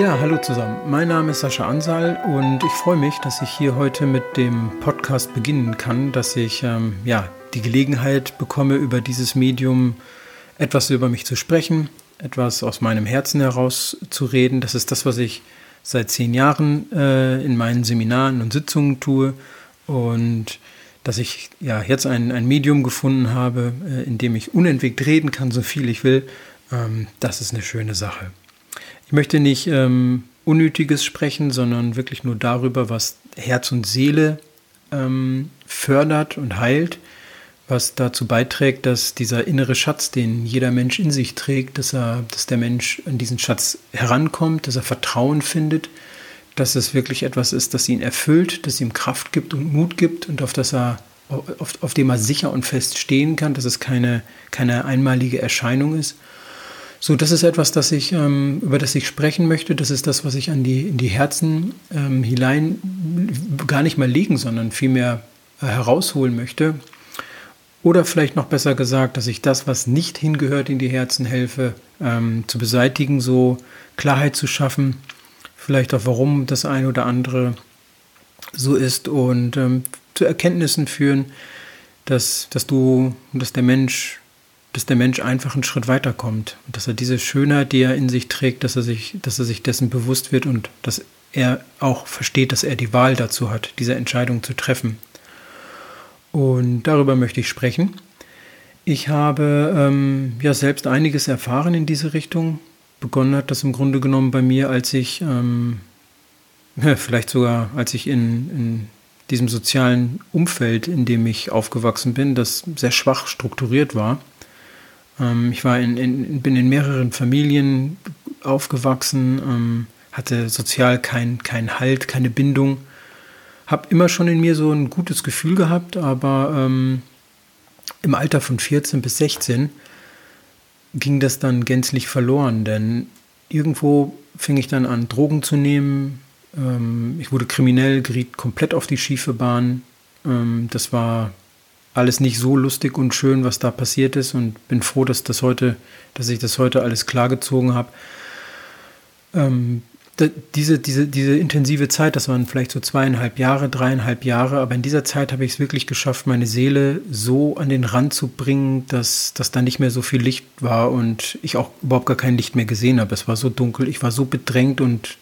Ja, hallo zusammen. Mein Name ist Sascha Ansal und ich freue mich, dass ich hier heute mit dem Podcast beginnen kann, dass ich ähm, ja, die Gelegenheit bekomme, über dieses Medium etwas über mich zu sprechen, etwas aus meinem Herzen heraus zu reden. Das ist das, was ich seit zehn Jahren äh, in meinen Seminaren und Sitzungen tue und dass ich ja jetzt ein, ein Medium gefunden habe, äh, in dem ich unentwegt reden kann, so viel ich will, ähm, das ist eine schöne Sache. Ich möchte nicht ähm, Unnötiges sprechen, sondern wirklich nur darüber, was Herz und Seele ähm, fördert und heilt, was dazu beiträgt, dass dieser innere Schatz, den jeder Mensch in sich trägt, dass, er, dass der Mensch an diesen Schatz herankommt, dass er Vertrauen findet, dass es wirklich etwas ist, das ihn erfüllt, das ihm Kraft gibt und Mut gibt und auf das er auf, auf dem er sicher und fest stehen kann, dass es keine, keine einmalige Erscheinung ist. So, das ist etwas, das ich, ähm, über das ich sprechen möchte. Das ist das, was ich an die, in die Herzen ähm, hinein gar nicht mal legen, sondern vielmehr äh, herausholen möchte. Oder vielleicht noch besser gesagt, dass ich das, was nicht hingehört, in die Herzen helfe, ähm, zu beseitigen, so Klarheit zu schaffen, vielleicht auch warum das eine oder andere so ist und ähm, zu Erkenntnissen führen, dass, dass du, dass der Mensch, dass der Mensch einfach einen Schritt weiterkommt und dass er diese Schönheit, die er in sich trägt, dass er sich, dass er sich dessen bewusst wird und dass er auch versteht, dass er die Wahl dazu hat, diese Entscheidung zu treffen. Und darüber möchte ich sprechen. Ich habe ähm, ja selbst einiges erfahren in diese Richtung. Begonnen hat das im Grunde genommen bei mir, als ich, ähm, vielleicht sogar als ich in, in diesem sozialen Umfeld, in dem ich aufgewachsen bin, das sehr schwach strukturiert war. Ähm, ich war in, in, bin in mehreren Familien aufgewachsen, ähm, hatte sozial keinen kein Halt, keine Bindung habe immer schon in mir so ein gutes Gefühl gehabt, aber ähm, im Alter von 14 bis 16 ging das dann gänzlich verloren, denn irgendwo fing ich dann an, Drogen zu nehmen. Ähm, ich wurde kriminell, geriet komplett auf die schiefe Bahn. Ähm, das war alles nicht so lustig und schön, was da passiert ist und bin froh, dass das heute, dass ich das heute alles klargezogen habe. Ähm, diese, diese, diese intensive Zeit, das waren vielleicht so zweieinhalb Jahre, dreieinhalb Jahre, aber in dieser Zeit habe ich es wirklich geschafft, meine Seele so an den Rand zu bringen, dass, dass da nicht mehr so viel Licht war und ich auch überhaupt gar kein Licht mehr gesehen habe. Es war so dunkel, ich war so bedrängt und,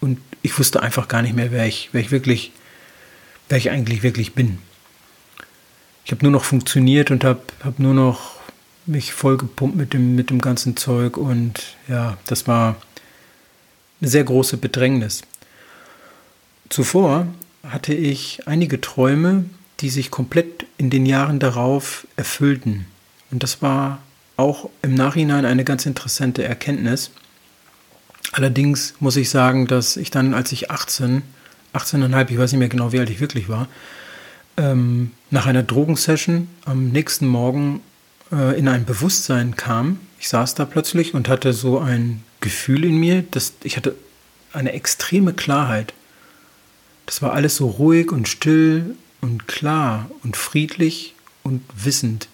und ich wusste einfach gar nicht mehr, wer ich, wer ich wirklich, wer ich eigentlich wirklich bin. Ich habe nur noch funktioniert und habe hab nur noch mich vollgepumpt mit dem, mit dem ganzen Zeug und ja, das war eine sehr große Bedrängnis. Zuvor hatte ich einige Träume, die sich komplett in den Jahren darauf erfüllten. Und das war auch im Nachhinein eine ganz interessante Erkenntnis. Allerdings muss ich sagen, dass ich dann, als ich 18, 18,5, ich weiß nicht mehr genau, wie alt ich wirklich war, ähm, nach einer Drogensession am nächsten Morgen äh, in ein Bewusstsein kam. Ich saß da plötzlich und hatte so ein Gefühl in mir, dass ich hatte eine extreme Klarheit. Das war alles so ruhig und still und klar und friedlich und wissend.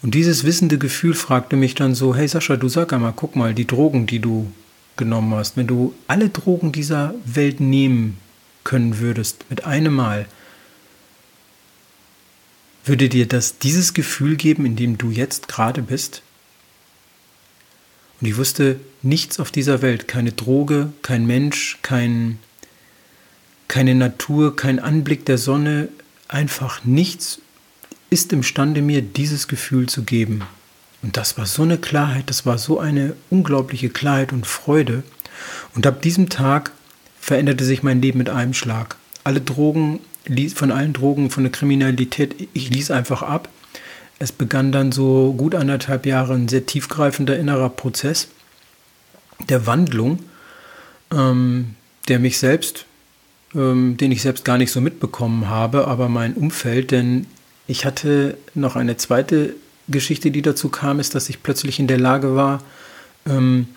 Und dieses wissende Gefühl fragte mich dann so, hey Sascha, du sag einmal, guck mal, die Drogen, die du genommen hast, wenn du alle Drogen dieser Welt nehmen können würdest, mit einem Mal, würde dir das dieses Gefühl geben, in dem du jetzt gerade bist? Und ich wusste nichts auf dieser Welt, keine Droge, kein Mensch, kein, keine Natur, kein Anblick der Sonne, einfach nichts ist imstande, mir dieses Gefühl zu geben. Und das war so eine Klarheit, das war so eine unglaubliche Klarheit und Freude. Und ab diesem Tag veränderte sich mein Leben mit einem Schlag. Alle Drogen, von allen Drogen, von der Kriminalität, ich ließ einfach ab. Es begann dann so gut anderthalb Jahre ein sehr tiefgreifender innerer Prozess der Wandlung, ähm, der mich selbst, ähm, den ich selbst gar nicht so mitbekommen habe, aber mein Umfeld, denn ich hatte noch eine zweite Geschichte, die dazu kam, ist, dass ich plötzlich in der Lage war, ähm,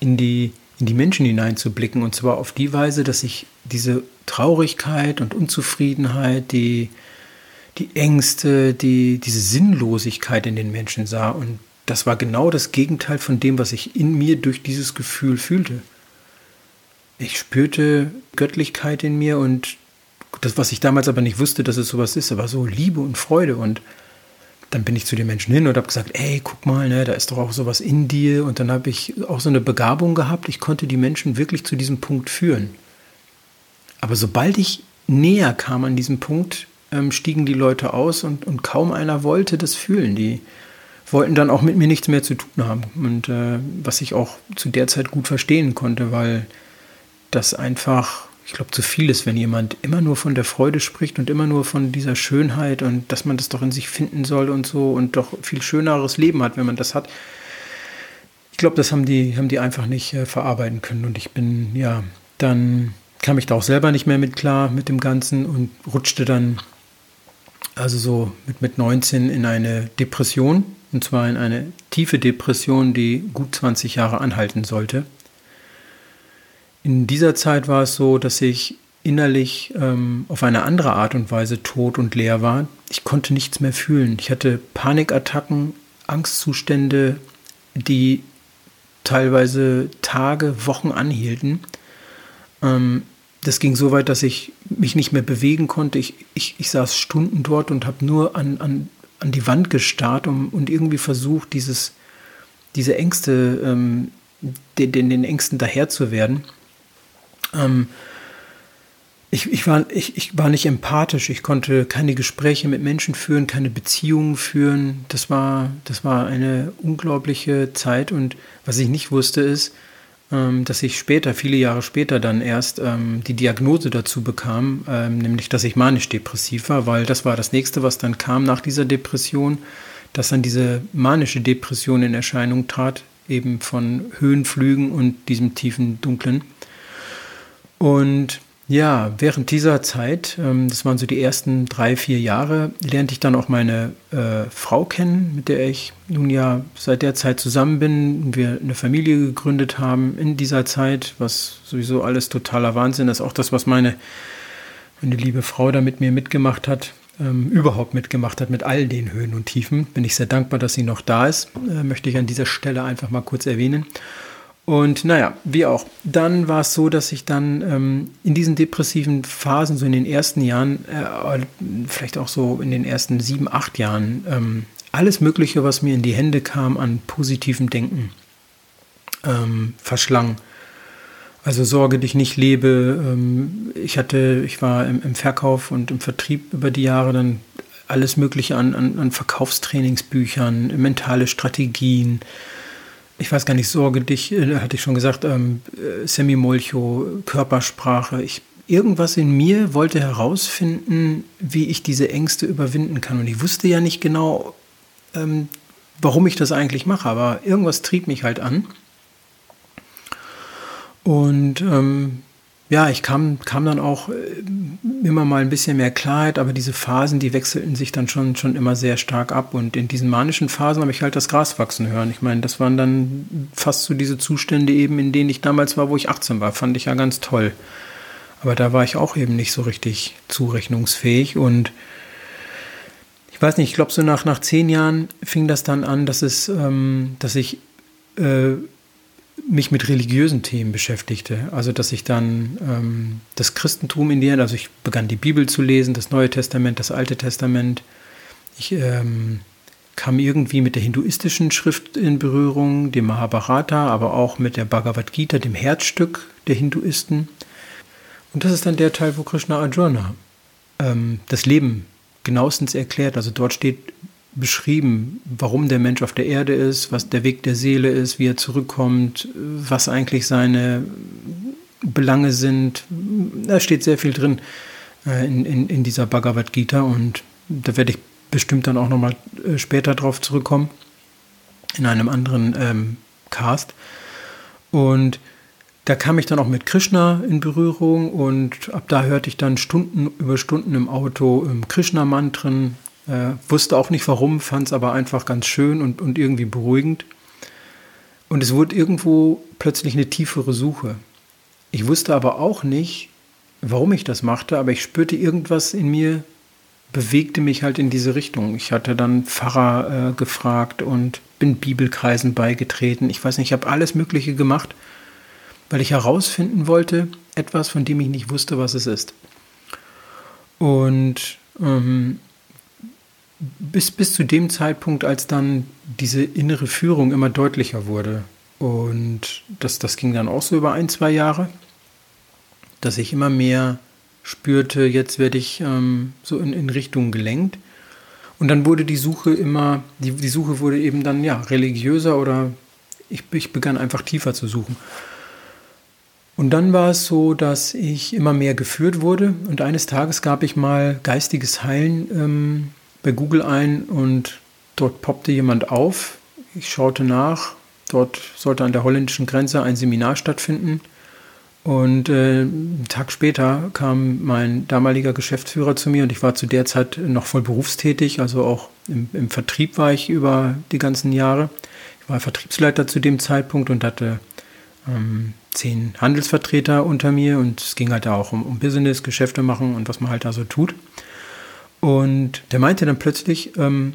in, die, in die Menschen hineinzublicken. Und zwar auf die Weise, dass ich diese Traurigkeit und Unzufriedenheit, die die Ängste, die, diese Sinnlosigkeit in den Menschen sah. Und das war genau das Gegenteil von dem, was ich in mir durch dieses Gefühl fühlte. ich spürte Göttlichkeit in mir und das, was ich damals aber nicht wusste, dass es sowas ist, war so Liebe und Freude und dann bin ich zu den Menschen hin und habe gesagt, ey, guck mal, ne, da ist doch auch sowas in dir. Und dann habe ich auch so eine Begabung gehabt. Ich konnte die Menschen wirklich zu diesem Punkt führen. Aber sobald ich näher kam an diesem Punkt, ähm, stiegen die Leute aus und, und kaum einer wollte das fühlen. Die wollten dann auch mit mir nichts mehr zu tun haben. Und äh, was ich auch zu der Zeit gut verstehen konnte, weil das einfach ich glaube, zu viel ist, wenn jemand immer nur von der Freude spricht und immer nur von dieser Schönheit und dass man das doch in sich finden soll und so und doch viel schöneres Leben hat, wenn man das hat. Ich glaube, das haben die, haben die einfach nicht äh, verarbeiten können und ich bin, ja, dann kam ich da auch selber nicht mehr mit klar mit dem Ganzen und rutschte dann also so mit, mit 19 in eine Depression und zwar in eine tiefe Depression, die gut 20 Jahre anhalten sollte. In dieser Zeit war es so, dass ich innerlich ähm, auf eine andere Art und Weise tot und leer war. Ich konnte nichts mehr fühlen. Ich hatte Panikattacken, Angstzustände, die teilweise Tage, Wochen anhielten. Ähm, das ging so weit, dass ich mich nicht mehr bewegen konnte. Ich, ich, ich saß Stunden dort und habe nur an, an, an die Wand gestarrt um, und irgendwie versucht, dieses, diese Ängste, ähm, den, den, den Ängsten daher zu werden. Ähm, ich, ich, war, ich, ich war nicht empathisch, ich konnte keine Gespräche mit Menschen führen, keine Beziehungen führen. Das war, das war eine unglaubliche Zeit und was ich nicht wusste ist, ähm, dass ich später, viele Jahre später dann erst ähm, die Diagnose dazu bekam, ähm, nämlich dass ich manisch-depressiv war, weil das war das nächste, was dann kam nach dieser Depression, dass dann diese manische Depression in Erscheinung trat, eben von Höhenflügen und diesem tiefen Dunklen. Und ja, während dieser Zeit, ähm, das waren so die ersten drei, vier Jahre, lernte ich dann auch meine äh, Frau kennen, mit der ich nun ja seit der Zeit zusammen bin und wir eine Familie gegründet haben in dieser Zeit, was sowieso alles totaler Wahnsinn ist. Auch das, was meine, meine liebe Frau da mit mir mitgemacht hat, ähm, überhaupt mitgemacht hat mit all den Höhen und Tiefen. Bin ich sehr dankbar, dass sie noch da ist, äh, möchte ich an dieser Stelle einfach mal kurz erwähnen. Und naja, wie auch. Dann war es so, dass ich dann ähm, in diesen depressiven Phasen, so in den ersten Jahren, äh, vielleicht auch so in den ersten sieben, acht Jahren, ähm, alles Mögliche, was mir in die Hände kam an positivem Denken, ähm, verschlang. Also Sorge dich nicht lebe. Ähm, ich hatte, ich war im, im, Verkauf und im Vertrieb über die Jahre dann alles Mögliche an, an, an Verkaufstrainingsbüchern, mentale Strategien, ich weiß gar nicht, Sorge dich, äh, hatte ich schon gesagt, ähm, äh, Semimolcho, Körpersprache. Ich, irgendwas in mir wollte herausfinden, wie ich diese Ängste überwinden kann. Und ich wusste ja nicht genau, ähm, warum ich das eigentlich mache, aber irgendwas trieb mich halt an. Und ähm, ja, ich kam, kam dann auch äh, immer mal ein bisschen mehr Klarheit, aber diese Phasen, die wechselten sich dann schon, schon immer sehr stark ab. Und in diesen manischen Phasen habe ich halt das Gras wachsen hören. Ich meine, das waren dann fast so diese Zustände eben, in denen ich damals war, wo ich 18 war. Fand ich ja ganz toll. Aber da war ich auch eben nicht so richtig zurechnungsfähig. Und ich weiß nicht, ich glaube, so nach, nach zehn Jahren fing das dann an, dass es, ähm, dass ich äh, mich mit religiösen Themen beschäftigte. Also dass ich dann ähm, das Christentum in dir, also ich begann die Bibel zu lesen, das Neue Testament, das Alte Testament. Ich ähm, kam irgendwie mit der hinduistischen Schrift in Berührung, dem Mahabharata, aber auch mit der Bhagavad Gita, dem Herzstück der Hinduisten. Und das ist dann der Teil, wo Krishna Arjuna ähm, das Leben genauestens erklärt. Also dort steht beschrieben, warum der Mensch auf der Erde ist, was der Weg der Seele ist, wie er zurückkommt, was eigentlich seine Belange sind. Da steht sehr viel drin äh, in, in, in dieser Bhagavad Gita und da werde ich bestimmt dann auch nochmal äh, später drauf zurückkommen, in einem anderen ähm, Cast. Und da kam ich dann auch mit Krishna in Berührung und ab da hörte ich dann Stunden über Stunden im Auto Krishna-Mantren, äh, wusste auch nicht warum, fand es aber einfach ganz schön und, und irgendwie beruhigend. Und es wurde irgendwo plötzlich eine tiefere Suche. Ich wusste aber auch nicht, warum ich das machte, aber ich spürte irgendwas in mir, bewegte mich halt in diese Richtung. Ich hatte dann Pfarrer äh, gefragt und bin Bibelkreisen beigetreten. Ich weiß nicht, ich habe alles Mögliche gemacht, weil ich herausfinden wollte, etwas, von dem ich nicht wusste, was es ist. Und ähm, bis, bis zu dem Zeitpunkt, als dann diese innere Führung immer deutlicher wurde. Und das, das ging dann auch so über ein, zwei Jahre, dass ich immer mehr spürte, jetzt werde ich ähm, so in, in Richtung gelenkt. Und dann wurde die Suche immer, die, die Suche wurde eben dann ja religiöser oder ich, ich begann einfach tiefer zu suchen. Und dann war es so, dass ich immer mehr geführt wurde und eines Tages gab ich mal geistiges Heilen ähm, bei Google ein und dort poppte jemand auf. Ich schaute nach. Dort sollte an der holländischen Grenze ein Seminar stattfinden. Und äh, einen Tag später kam mein damaliger Geschäftsführer zu mir und ich war zu der Zeit noch voll berufstätig, also auch im, im Vertrieb war ich über die ganzen Jahre. Ich war Vertriebsleiter zu dem Zeitpunkt und hatte ähm, zehn Handelsvertreter unter mir und es ging halt auch um, um Business, Geschäfte machen und was man halt da so tut. Und der meinte dann plötzlich, ähm,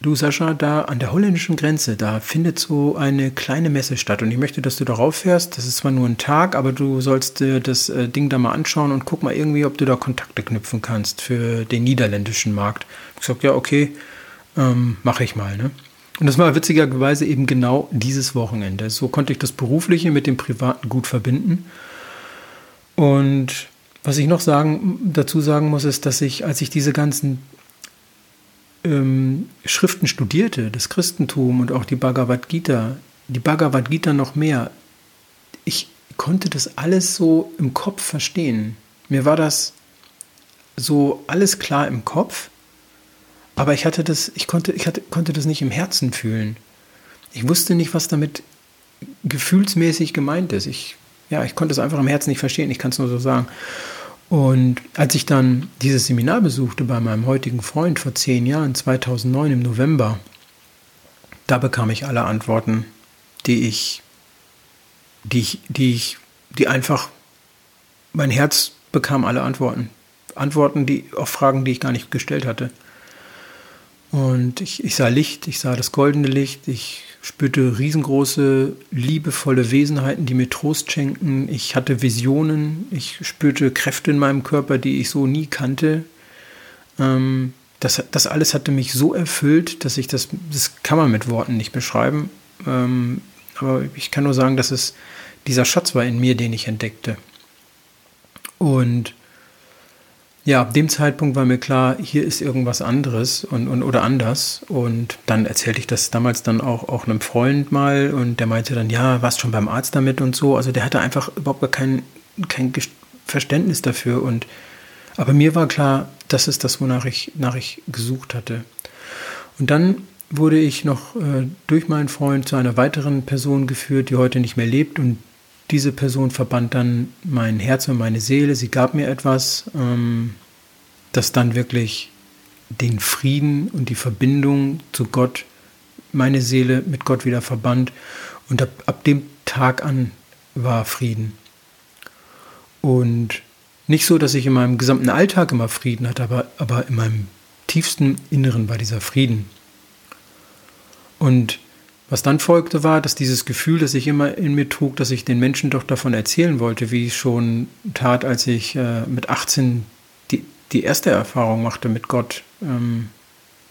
du Sascha, da an der holländischen Grenze, da findet so eine kleine Messe statt und ich möchte, dass du darauf fährst. Das ist zwar nur ein Tag, aber du sollst dir das äh, Ding da mal anschauen und guck mal irgendwie, ob du da Kontakte knüpfen kannst für den niederländischen Markt. Ich gesagt, ja, okay, ähm, mache ich mal. Ne? Und das war witzigerweise eben genau dieses Wochenende. So konnte ich das Berufliche mit dem Privaten gut verbinden. Und was ich noch sagen, dazu sagen muss, ist, dass ich, als ich diese ganzen ähm, Schriften studierte, das Christentum und auch die Bhagavad Gita, die Bhagavad Gita noch mehr, ich konnte das alles so im Kopf verstehen. Mir war das so alles klar im Kopf, aber ich hatte das, ich konnte, ich hatte, konnte das nicht im Herzen fühlen. Ich wusste nicht, was damit gefühlsmäßig gemeint ist. Ich, ja, ich konnte es einfach im Herzen nicht verstehen. Ich kann es nur so sagen. Und als ich dann dieses Seminar besuchte bei meinem heutigen Freund vor zehn Jahren, 2009 im November, da bekam ich alle Antworten, die ich, die ich, die ich, die einfach, mein Herz bekam alle Antworten. Antworten die, auf Fragen, die ich gar nicht gestellt hatte. Und ich, ich sah Licht, ich sah das goldene Licht, ich spürte riesengroße, liebevolle Wesenheiten, die mir Trost schenken. Ich hatte Visionen, ich spürte Kräfte in meinem Körper, die ich so nie kannte. Ähm, das, das alles hatte mich so erfüllt, dass ich das, das kann man mit Worten nicht beschreiben. Ähm, aber ich kann nur sagen, dass es dieser Schatz war in mir, den ich entdeckte. Und ja, ab dem Zeitpunkt war mir klar, hier ist irgendwas anderes und, und oder anders. Und dann erzählte ich das damals dann auch, auch einem Freund mal und der meinte dann, ja, warst schon beim Arzt damit und so. Also der hatte einfach überhaupt gar kein, kein Verständnis dafür. Und aber mir war klar, das ist das, wonach ich, nach ich gesucht hatte. Und dann wurde ich noch äh, durch meinen Freund zu einer weiteren Person geführt, die heute nicht mehr lebt. Und diese Person verband dann mein Herz und meine Seele. Sie gab mir etwas, ähm, das dann wirklich den Frieden und die Verbindung zu Gott, meine Seele mit Gott wieder verband. Und ab, ab dem Tag an war Frieden. Und nicht so, dass ich in meinem gesamten Alltag immer Frieden hatte, aber, aber in meinem tiefsten Inneren war dieser Frieden. Und was dann folgte, war, dass dieses Gefühl, das ich immer in mir trug, dass ich den Menschen doch davon erzählen wollte, wie ich schon tat, als ich äh, mit 18 die, die erste Erfahrung machte mit Gott. Ähm,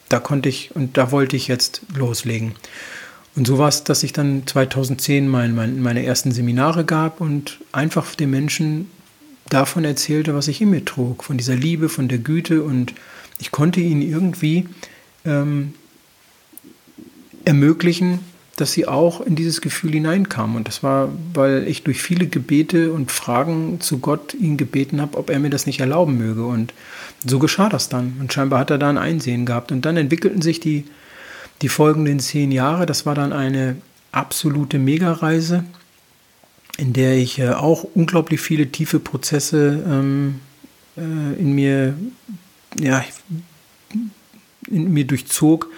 da konnte ich und da wollte ich jetzt loslegen. Und so war es, dass ich dann 2010 mein, mein, meine ersten Seminare gab und einfach den Menschen davon erzählte, was ich in mir trug, von dieser Liebe, von der Güte und ich konnte ihnen irgendwie ähm, ermöglichen, dass sie auch in dieses Gefühl hineinkamen. Und das war, weil ich durch viele Gebete und Fragen zu Gott ihn gebeten habe, ob er mir das nicht erlauben möge. Und so geschah das dann. Und scheinbar hat er da ein Einsehen gehabt. Und dann entwickelten sich die, die folgenden zehn Jahre. Das war dann eine absolute Megareise, in der ich äh, auch unglaublich viele tiefe Prozesse ähm, äh, in mir, ja, in mir durchzog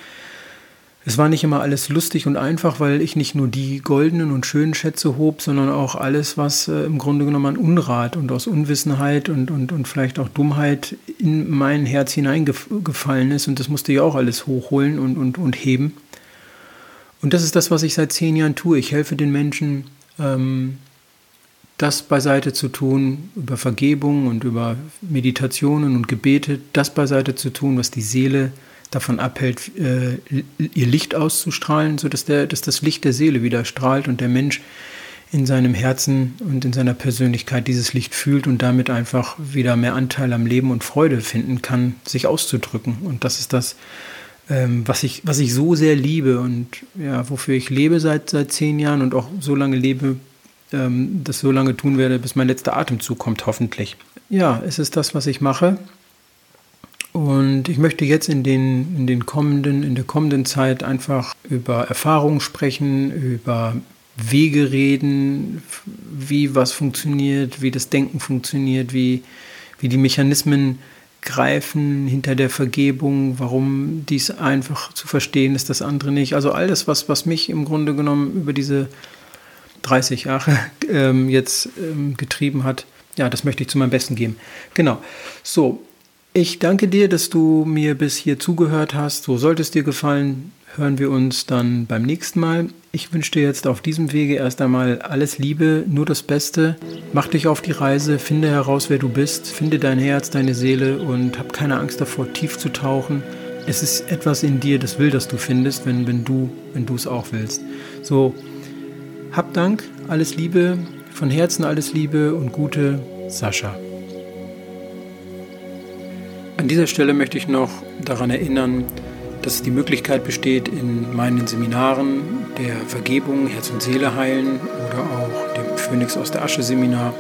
es war nicht immer alles lustig und einfach, weil ich nicht nur die goldenen und schönen Schätze hob, sondern auch alles, was äh, im Grunde genommen an Unrat und aus Unwissenheit und, und, und vielleicht auch Dummheit in mein Herz hineingefallen ist. Und das musste ich auch alles hochholen und, und, und heben. Und das ist das, was ich seit zehn Jahren tue. Ich helfe den Menschen, ähm, das beiseite zu tun, über Vergebung und über Meditationen und Gebete, das beiseite zu tun, was die Seele davon abhält, äh, ihr Licht auszustrahlen, sodass der, dass das Licht der Seele wieder strahlt und der Mensch in seinem Herzen und in seiner Persönlichkeit dieses Licht fühlt und damit einfach wieder mehr Anteil am Leben und Freude finden kann, sich auszudrücken. Und das ist das, ähm, was, ich, was ich so sehr liebe und ja, wofür ich lebe seit, seit zehn Jahren und auch so lange lebe, ähm, das so lange tun werde, bis mein letzter Atemzug kommt, hoffentlich. Ja, es ist das, was ich mache. Und ich möchte jetzt in, den, in, den kommenden, in der kommenden Zeit einfach über Erfahrungen sprechen, über Wege reden, wie was funktioniert, wie das Denken funktioniert, wie, wie die Mechanismen greifen hinter der Vergebung, warum dies einfach zu verstehen ist, das andere nicht. Also all das, was, was mich im Grunde genommen über diese 30 Jahre ähm, jetzt ähm, getrieben hat. Ja, das möchte ich zu meinem Besten geben. Genau. So, ich danke dir, dass du mir bis hier zugehört hast. So sollte es dir gefallen, hören wir uns dann beim nächsten Mal. Ich wünsche dir jetzt auf diesem Wege erst einmal alles Liebe, nur das Beste. Mach dich auf die Reise, finde heraus, wer du bist, finde dein Herz, deine Seele und hab keine Angst davor, tief zu tauchen. Es ist etwas in dir, das will, dass du findest, wenn, wenn du wenn du es auch willst. So, hab Dank, alles Liebe, von Herzen alles Liebe und Gute, Sascha. An dieser Stelle möchte ich noch daran erinnern, dass die Möglichkeit besteht, in meinen Seminaren der Vergebung, Herz und Seele heilen oder auch dem Phönix aus der Asche Seminar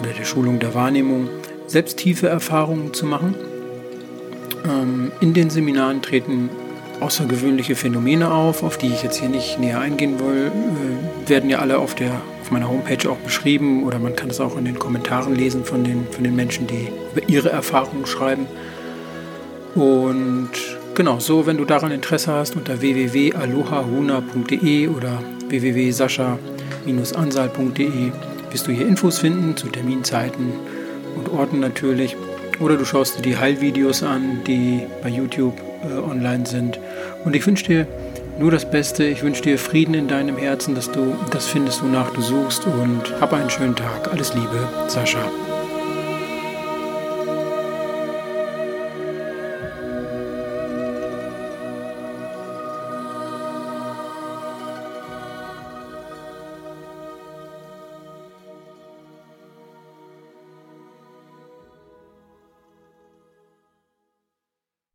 oder der Schulung der Wahrnehmung, selbst tiefe Erfahrungen zu machen. Ähm, in den Seminaren treten außergewöhnliche Phänomene auf, auf die ich jetzt hier nicht näher eingehen will, äh, werden ja alle auf, der, auf meiner Homepage auch beschrieben oder man kann es auch in den Kommentaren lesen von den, von den Menschen, die über ihre Erfahrungen schreiben. Und genau, so, wenn du daran Interesse hast, unter www.alohahuna.de oder www.sascha-ansal.de wirst du hier Infos finden zu Terminzeiten und Orten natürlich. Oder du schaust dir die Heilvideos an, die bei YouTube äh, online sind. Und ich wünsche dir nur das Beste. Ich wünsche dir Frieden in deinem Herzen, dass du das findest, wonach du suchst. Und hab einen schönen Tag. Alles Liebe, Sascha.